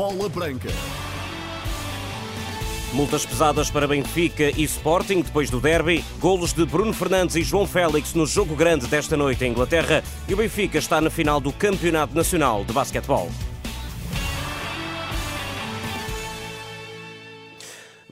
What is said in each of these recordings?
Bola Branca. Multas pesadas para Benfica e Sporting depois do derby. Golos de Bruno Fernandes e João Félix no jogo grande desta noite em Inglaterra. E o Benfica está na final do Campeonato Nacional de Basquetebol.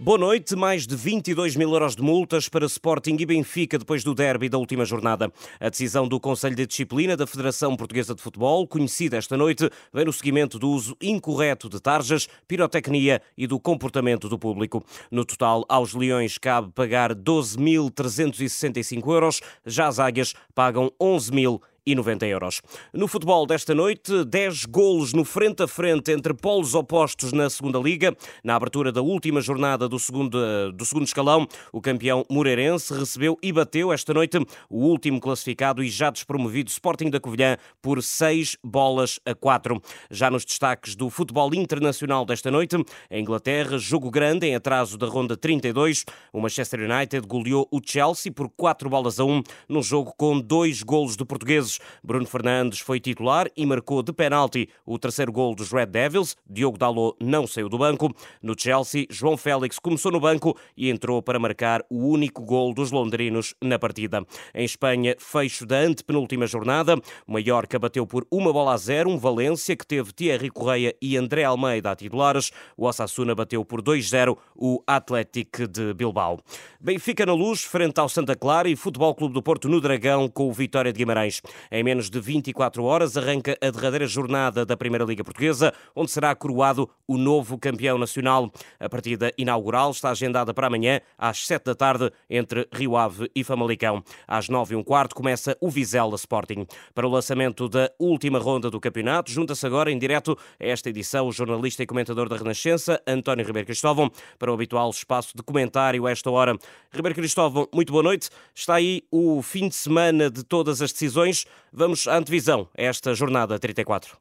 Boa noite. Mais de 22 mil euros de multas para Sporting e Benfica depois do derby da última jornada. A decisão do Conselho de Disciplina da Federação Portuguesa de Futebol, conhecida esta noite, vem no seguimento do uso incorreto de tarjas, pirotecnia e do comportamento do público. No total, aos Leões cabe pagar 12.365 euros, já as Águias pagam 11 mil e 90 euros. No futebol desta noite, 10 golos no frente a frente entre polos opostos na segunda Liga. Na abertura da última jornada do segundo, do segundo escalão, o campeão Moreirense recebeu e bateu esta noite o último classificado e já despromovido Sporting da Covilhã por 6 bolas a 4. Já nos destaques do futebol internacional desta noite, em Inglaterra, jogo grande em atraso da ronda 32, o Manchester United goleou o Chelsea por 4 bolas a 1 num jogo com dois golos de portugueses Bruno Fernandes foi titular e marcou de penalti o terceiro gol dos Red Devils. Diogo Dalot não saiu do banco. No Chelsea, João Félix começou no banco e entrou para marcar o único gol dos londrinos na partida. Em Espanha, fecho da antepenúltima jornada. O Mallorca bateu por uma bola a zero um Valência que teve Thierry Correia e André Almeida a titulares. O Osasuna bateu por 2-0 o Atlético de Bilbao. Benfica na luz, frente ao Santa Clara e Futebol Clube do Porto no Dragão com o Vitória de Guimarães. Em menos de 24 horas arranca a derradeira jornada da Primeira Liga Portuguesa, onde será coroado o novo campeão nacional. A partida inaugural está agendada para amanhã, às 7 da tarde, entre Rio Ave e Famalicão. Às 9 e um quarto começa o Vizela Sporting. Para o lançamento da última ronda do campeonato, junta-se agora em direto a esta edição o jornalista e comentador da Renascença, António Ribeiro Cristóvão, para o habitual espaço de comentário a esta hora. Ribeiro Cristóvão, muito boa noite. Está aí o fim de semana de todas as decisões. Vamos à antevisão esta jornada 34.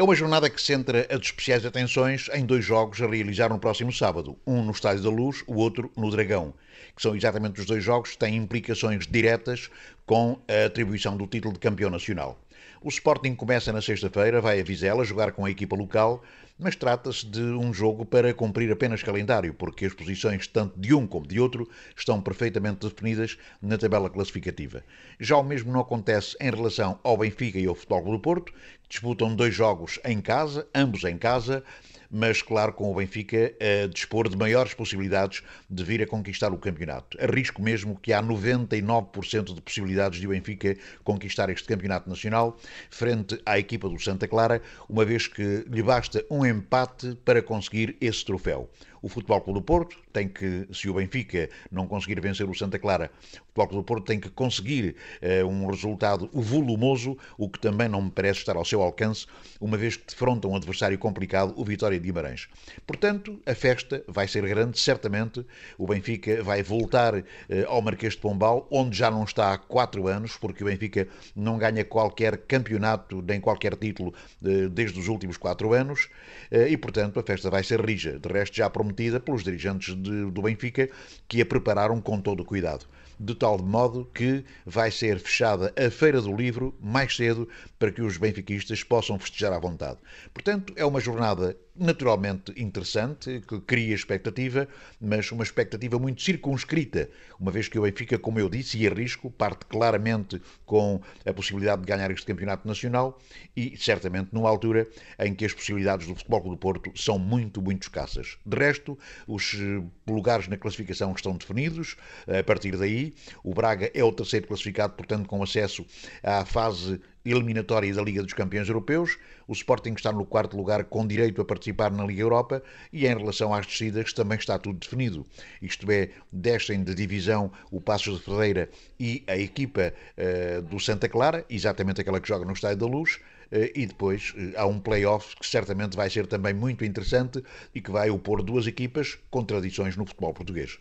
É uma jornada que centra as especiais atenções em dois jogos a realizar no próximo sábado, um no Estádio da Luz, o outro no Dragão, que são exatamente os dois jogos que têm implicações diretas com a atribuição do título de campeão nacional. O Sporting começa na sexta-feira, vai a Vizela jogar com a equipa local, mas trata-se de um jogo para cumprir apenas calendário, porque as posições tanto de um como de outro estão perfeitamente definidas na tabela classificativa. Já o mesmo não acontece em relação ao Benfica e ao Futebol do Porto, disputam dois jogos em casa, ambos em casa, mas claro, com o Benfica a dispor de maiores possibilidades de vir a conquistar o campeonato. Arrisco mesmo que há 99% de possibilidades de o Benfica conquistar este campeonato nacional frente à equipa do Santa Clara, uma vez que lhe basta um empate para conseguir esse troféu. O Futebol Clube do Porto tem que, se o Benfica não conseguir vencer o Santa Clara, o Futebol Clube do Porto tem que conseguir uh, um resultado volumoso, o que também não me parece estar ao seu alcance, uma vez que defronta um adversário complicado, o Vitória de Guimarães. Portanto, a festa vai ser grande, certamente. O Benfica vai voltar uh, ao Marquês de Pombal, onde já não está há quatro anos, porque o Benfica não ganha qualquer campeonato, nem qualquer título uh, desde os últimos quatro anos, e, portanto, a festa vai ser rija. De resto, já prometeu prometida pelos dirigentes de, do Benfica, que a prepararam com todo o cuidado de tal modo que vai ser fechada a Feira do Livro mais cedo para que os benfiquistas possam festejar à vontade. Portanto, é uma jornada naturalmente interessante, que cria expectativa, mas uma expectativa muito circunscrita, uma vez que o Benfica, como eu disse, e arrisco, parte claramente com a possibilidade de ganhar este campeonato nacional e certamente numa altura em que as possibilidades do Futebol do Porto são muito, muito escassas. De resto, os eh, lugares na classificação estão definidos, a partir daí, o Braga é o terceiro classificado, portanto, com acesso à fase eliminatória da Liga dos Campeões Europeus. O Sporting está no quarto lugar com direito a participar na Liga Europa e em relação às descidas também está tudo definido. Isto é, descem de divisão o Passos de Ferreira e a equipa uh, do Santa Clara, exatamente aquela que joga no Estádio da Luz, uh, e depois uh, há um play-off que certamente vai ser também muito interessante e que vai opor duas equipas com tradições no futebol português.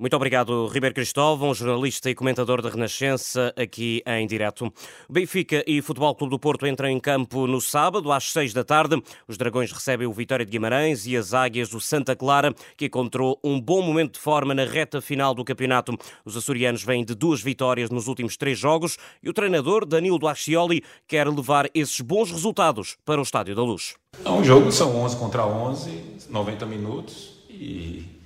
Muito obrigado, Ribeiro Cristóvão, jornalista e comentador da Renascença, aqui em direto. Benfica e Futebol Clube do Porto entram em campo no sábado, às seis da tarde. Os Dragões recebem o Vitória de Guimarães e as Águias do Santa Clara, que encontrou um bom momento de forma na reta final do campeonato. Os açorianos vêm de duas vitórias nos últimos três jogos e o treinador, Danilo Duaxioli, quer levar esses bons resultados para o Estádio da Luz. É um jogo, são 11 contra 11, 90 minutos e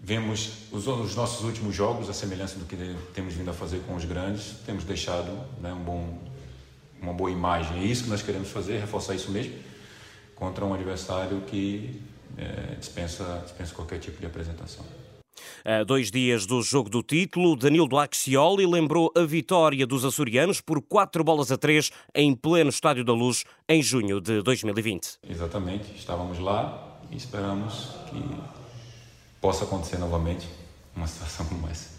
Vemos os, os, nossos últimos jogos, a semelhança do que temos vindo a fazer com os grandes, temos deixado né, um bom, uma boa imagem. É isso que nós queremos fazer, reforçar isso mesmo, contra um adversário que é, dispensa, dispensa qualquer tipo de apresentação. A dois dias do jogo do título, Danilo Axioli lembrou a vitória dos açorianos por quatro bolas a três em pleno Estádio da Luz em junho de 2020. Exatamente, estávamos lá e esperamos que possa acontecer novamente uma situação como essa.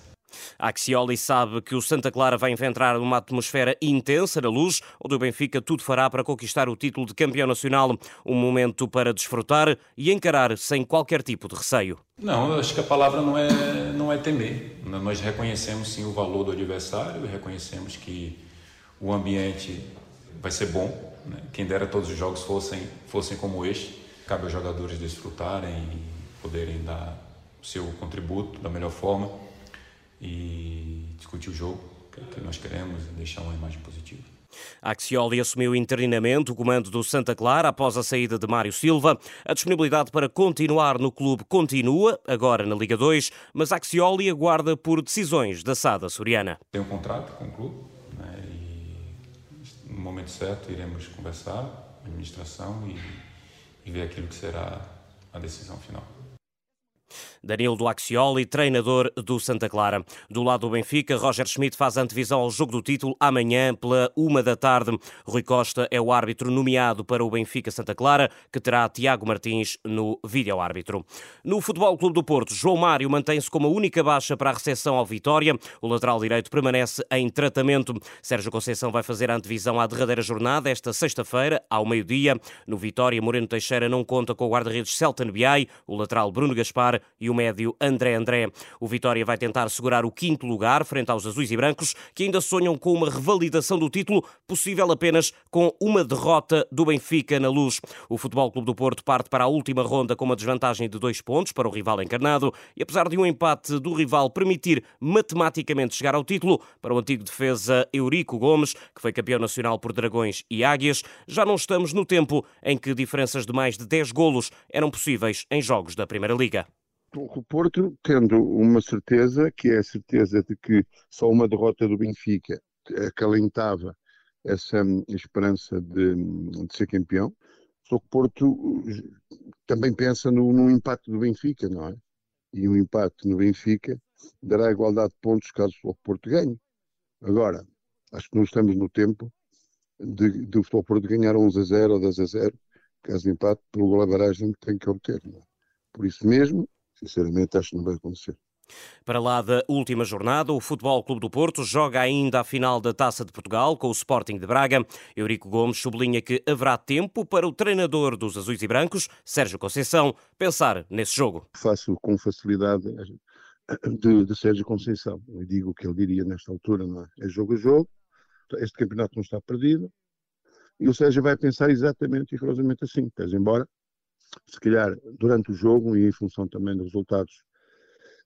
Axioli sabe que o Santa Clara vai enfrentar uma atmosfera intensa na luz, onde o Benfica tudo fará para conquistar o título de campeão nacional. Um momento para desfrutar e encarar sem qualquer tipo de receio. Não, acho que a palavra não é, não é temer. Nós reconhecemos sim o valor do adversário, reconhecemos que o ambiente vai ser bom. Né? Quem dera todos os jogos fossem, fossem como este. Cabe aos jogadores desfrutarem e poderem dar o seu contributo da melhor forma e discutir o jogo que, que nós queremos deixar uma imagem positiva. Axioli assumiu internamente o comando do Santa Clara após a saída de Mário Silva. A disponibilidade para continuar no clube continua, agora na Liga 2, mas Axioli aguarda por decisões da SAD Soriana. Tem um contrato com o clube né, e no momento certo iremos conversar, a administração e, e ver aquilo que será a decisão final. Danilo do Axioli, treinador do Santa Clara. Do lado do Benfica, Roger Schmidt faz antevisão ao jogo do título amanhã pela uma da tarde. Rui Costa é o árbitro nomeado para o Benfica Santa Clara, que terá Tiago Martins no vídeo-árbitro. No Futebol Clube do Porto, João Mário mantém-se como a única baixa para a recepção ao Vitória. O lateral direito permanece em tratamento. Sérgio Conceição vai fazer a antevisão à derradeira jornada esta sexta-feira, ao meio-dia. No Vitória, Moreno Teixeira não conta com o guarda-redes Celta Biai, o lateral Bruno Gaspar e o médio André André. O Vitória vai tentar segurar o quinto lugar frente aos azuis e brancos, que ainda sonham com uma revalidação do título, possível apenas com uma derrota do Benfica na luz. O Futebol Clube do Porto parte para a última ronda com uma desvantagem de dois pontos para o rival encarnado e apesar de um empate do rival permitir matematicamente chegar ao título, para o antigo defesa Eurico Gomes, que foi campeão nacional por Dragões e Águias, já não estamos no tempo em que diferenças de mais de 10 golos eram possíveis em jogos da Primeira Liga o Porto tendo uma certeza, que é a certeza de que só uma derrota do Benfica acalentava essa esperança de, de ser campeão, só que o Porto também pensa no, no do Benfica, não é? E o empate no Benfica dará igualdade de pontos caso o Porto ganhe. Agora, acho que não estamos no tempo de, o Porto ganhar 11 a 0 ou 10 a 0, caso empate, pelo gol a barragem que tem que obter. Não é? Por isso mesmo, Sinceramente, acho que não vai acontecer. Para lá da última jornada, o Futebol Clube do Porto joga ainda a final da Taça de Portugal com o Sporting de Braga. Eurico Gomes sublinha que haverá tempo para o treinador dos Azuis e Brancos, Sérgio Conceição, pensar nesse jogo. Faço com facilidade de, de Sérgio Conceição. Eu digo o que ele diria nesta altura, não é? É jogo a jogo, este campeonato não está perdido, e o Sérgio vai pensar exatamente e rigorosamente assim, pese embora se calhar durante o jogo e em função também dos resultados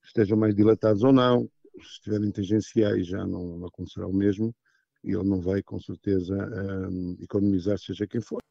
estejam mais dilatados ou não, se estiverem tangenciais já não acontecerá o mesmo e ele não vai com certeza um, economizar seja quem for.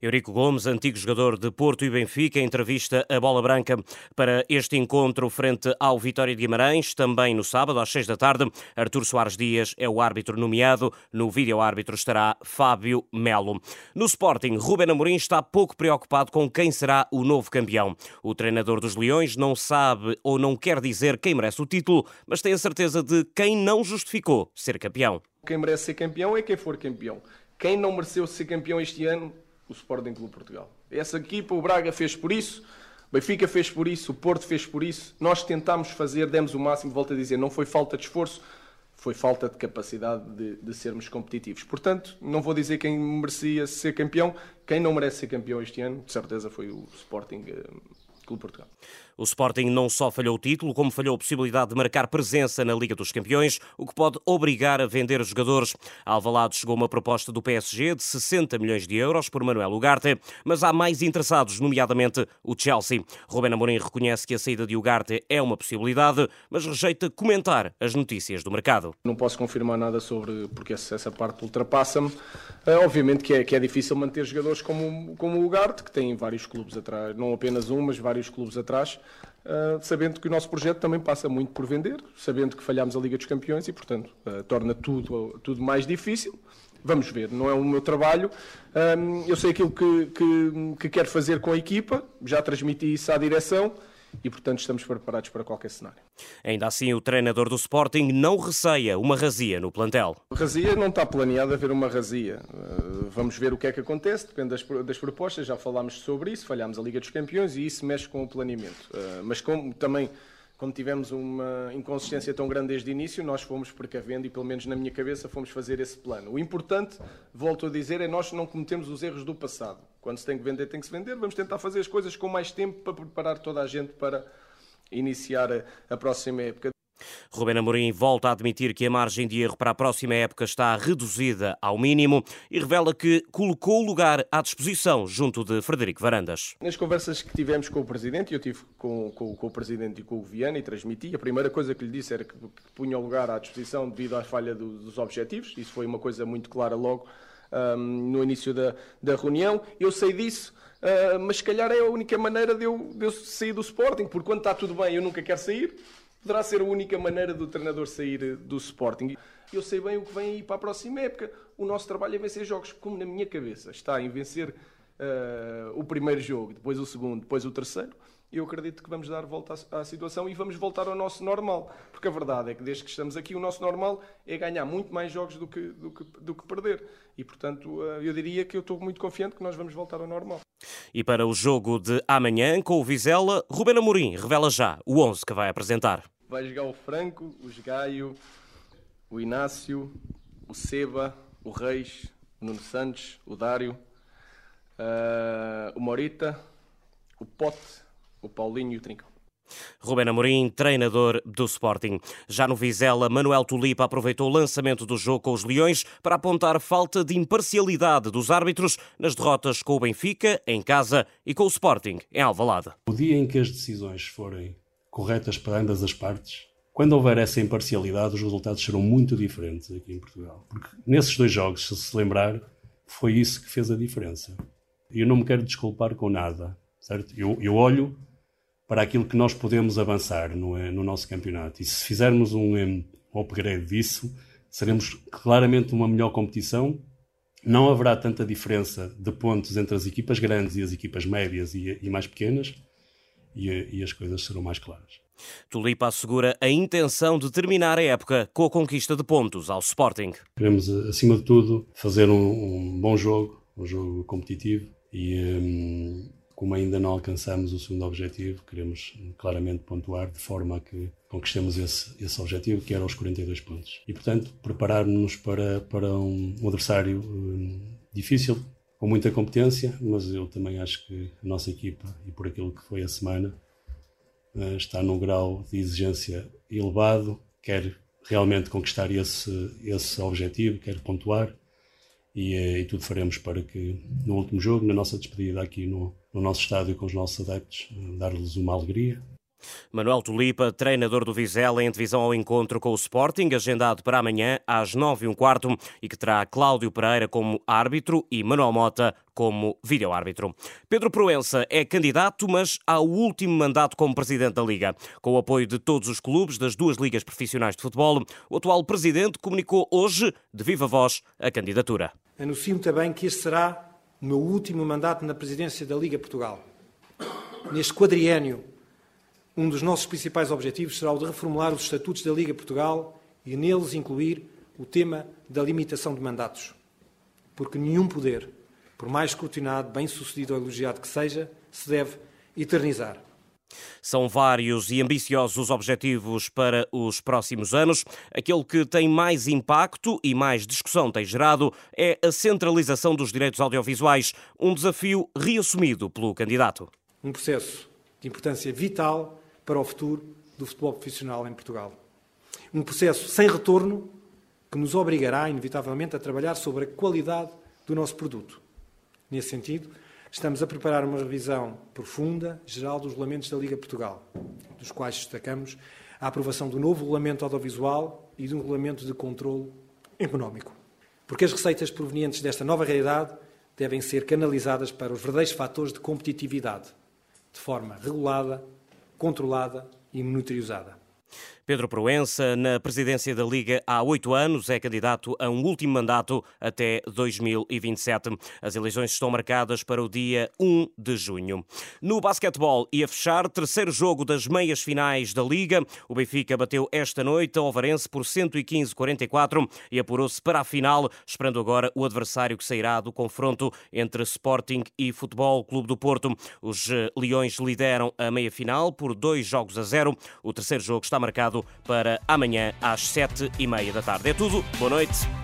Eurico Gomes, antigo jogador de Porto e Benfica, entrevista a Bola Branca para este encontro frente ao Vitória de Guimarães, também no sábado, às seis da tarde. Artur Soares Dias é o árbitro nomeado. No vídeo-árbitro estará Fábio Melo. No Sporting, Ruben Amorim está pouco preocupado com quem será o novo campeão. O treinador dos Leões não sabe ou não quer dizer quem merece o título, mas tem a certeza de quem não justificou ser campeão. Quem merece ser campeão é quem for campeão. Quem não mereceu ser campeão este ano o Sporting Clube Portugal. Essa equipa, o Braga fez por isso, o Benfica fez por isso, o Porto fez por isso. Nós tentámos fazer, demos o máximo, volto a dizer, não foi falta de esforço, foi falta de capacidade de, de, sermos competitivos. Portanto, não vou dizer quem merecia ser campeão, quem não merece ser campeão este ano, de certeza foi o Sporting eh, Clube Portugal. O Sporting não só falhou o título, como falhou a possibilidade de marcar presença na Liga dos Campeões, o que pode obrigar a vender jogadores. A Alvalade chegou uma proposta do PSG de 60 milhões de euros por Manuel Ugarte, mas há mais interessados, nomeadamente o Chelsea. Ruben Amorim reconhece que a saída de Ugarte é uma possibilidade, mas rejeita comentar as notícias do mercado. Não posso confirmar nada sobre, porque essa parte ultrapassa-me. É, obviamente que é, que é difícil manter jogadores como, como o Ugarte, que tem vários clubes atrás, não apenas um, mas vários clubes atrás. Uh, sabendo que o nosso projeto também passa muito por vender, sabendo que falhámos a Liga dos Campeões e, portanto, uh, torna tudo, tudo mais difícil. Vamos ver, não é o meu trabalho. Um, eu sei aquilo que, que, que quero fazer com a equipa, já transmiti isso à direção e, portanto, estamos preparados para qualquer cenário. Ainda assim, o treinador do Sporting não receia uma razia no plantel. Razia não está planeado haver uma razia. Eh, vamos ver o que é que acontece, depende das, das propostas, já falámos sobre isso, falhámos a Liga dos Campeões e isso mexe com o planeamento. Eh, mas como também como tivemos uma inconsistência tão grande desde o início, nós fomos precavendo e, pelo menos na minha cabeça, fomos fazer esse plano. O importante, volto a dizer, é nós não cometemos os erros do passado. Quando se tem que vender, tem que se vender. Vamos tentar fazer as coisas com mais tempo para preparar toda a gente para iniciar a, a próxima época. Rubén Amorim volta a admitir que a margem de erro para a próxima época está reduzida ao mínimo e revela que colocou o lugar à disposição junto de Frederico Varandas. Nas conversas que tivemos com o Presidente, eu tive com, com, com o Presidente e com o Viana e transmiti, a primeira coisa que lhe disse era que, que punha o lugar à disposição devido à falha do, dos objetivos, isso foi uma coisa muito clara logo um, no início da, da reunião. Eu sei disso, uh, mas se calhar é a única maneira de eu, de eu sair do Sporting, porque quando está tudo bem eu nunca quero sair, poderá ser a única maneira do treinador sair do Sporting. Eu sei bem o que vem aí para a próxima época. O nosso trabalho é vencer jogos, como na minha cabeça está em vencer uh, o primeiro jogo, depois o segundo, depois o terceiro. Eu acredito que vamos dar volta à, à situação e vamos voltar ao nosso normal. Porque a verdade é que desde que estamos aqui, o nosso normal é ganhar muito mais jogos do que, do que, do que perder. E, portanto, uh, eu diria que eu estou muito confiante que nós vamos voltar ao normal. E para o jogo de amanhã, com o Vizela, Ruben Amorim revela já o 11 que vai apresentar. Vai jogar o Franco, o Esgaio, o Inácio, o Seba, o Reis, o Nuno Santos, o Dário, uh, o Morita, o Pote, o Paulinho e o Trincão. Ruben Amorim, treinador do Sporting. Já no Vizela, Manuel Tulipa aproveitou o lançamento do jogo com os Leões para apontar falta de imparcialidade dos árbitros nas derrotas com o Benfica, em casa, e com o Sporting, em Alvalade. O dia em que as decisões forem corretas para ambas as partes, quando houver essa imparcialidade, os resultados serão muito diferentes aqui em Portugal. Porque nesses dois jogos, se se lembrar, foi isso que fez a diferença. E eu não me quero desculpar com nada, certo? Eu, eu olho para aquilo que nós podemos avançar no, no nosso campeonato. E se fizermos um, um upgrade disso, seremos claramente uma melhor competição. Não haverá tanta diferença de pontos entre as equipas grandes e as equipas médias e, e mais pequenas e, e as coisas serão mais claras. Tulipa assegura a intenção de terminar a época com a conquista de pontos ao Sporting. Queremos, acima de tudo, fazer um, um bom jogo, um jogo competitivo e, um, como ainda não alcançamos o segundo objetivo, queremos claramente pontuar de forma a que conquistemos esse, esse objetivo, que era os 42 pontos. E, portanto, preparar-nos para, para um, um adversário um, difícil, com muita competência, mas eu também acho que a nossa equipa, e por aquilo que foi a semana, eh, está num grau de exigência elevado, quer realmente conquistar esse, esse objetivo, quer pontuar, e, eh, e tudo faremos para que no último jogo, na nossa despedida aqui no, no nosso estádio com os nossos adeptos, eh, dar-lhes uma alegria, Manuel Tulipa, treinador do Vizela, em divisão ao encontro com o Sporting, agendado para amanhã às nove e um quarto e que terá Cláudio Pereira como árbitro e Manuel Mota como vídeo-árbitro. Pedro Proença é candidato, mas ao último mandato como presidente da Liga. Com o apoio de todos os clubes das duas ligas profissionais de futebol, o atual presidente comunicou hoje, de viva voz, a candidatura. Anuncio também que este será o meu último mandato na presidência da Liga Portugal. Neste quadriênio um dos nossos principais objetivos será o de reformular os estatutos da Liga Portugal e neles incluir o tema da limitação de mandatos. Porque nenhum poder, por mais escrutinado, bem-sucedido ou elogiado que seja, se deve eternizar. São vários e ambiciosos os objetivos para os próximos anos. Aquele que tem mais impacto e mais discussão tem gerado é a centralização dos direitos audiovisuais, um desafio reassumido pelo candidato. Um processo de importância vital para o futuro do futebol profissional em Portugal. Um processo sem retorno que nos obrigará, inevitavelmente, a trabalhar sobre a qualidade do nosso produto. Nesse sentido, estamos a preparar uma revisão profunda, geral, dos regulamentos da Liga Portugal, dos quais destacamos a aprovação do novo regulamento audiovisual e de um regulamento de controle económico. Porque as receitas provenientes desta nova realidade devem ser canalizadas para os verdadeiros fatores de competitividade, de forma regulada, controlada e monitorizada. Pedro Proença, na presidência da Liga há oito anos, é candidato a um último mandato até 2027. As eleições estão marcadas para o dia 1 de junho. No basquetebol, ia fechar terceiro jogo das meias finais da Liga. O Benfica bateu esta noite ao Varense por 115-44 e apurou-se para a final, esperando agora o adversário que sairá do confronto entre Sporting e Futebol Clube do Porto. Os eh, Leões lideram a meia final por dois jogos a zero. O terceiro jogo está marcado para amanhã às sete e meia da tarde. É tudo. Boa noite.